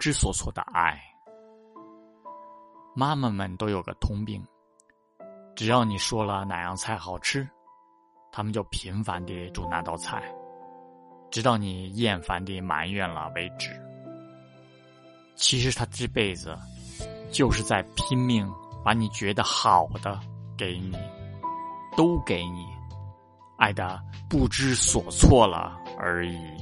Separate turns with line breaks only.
知所措的爱。妈妈们都有个通病，只要你说了哪样菜好吃，他们就频繁的煮那道菜，直到你厌烦的埋怨了为止。其实他这辈子就是在拼命把你觉得好的给你，都给你，爱的不知所措了而已。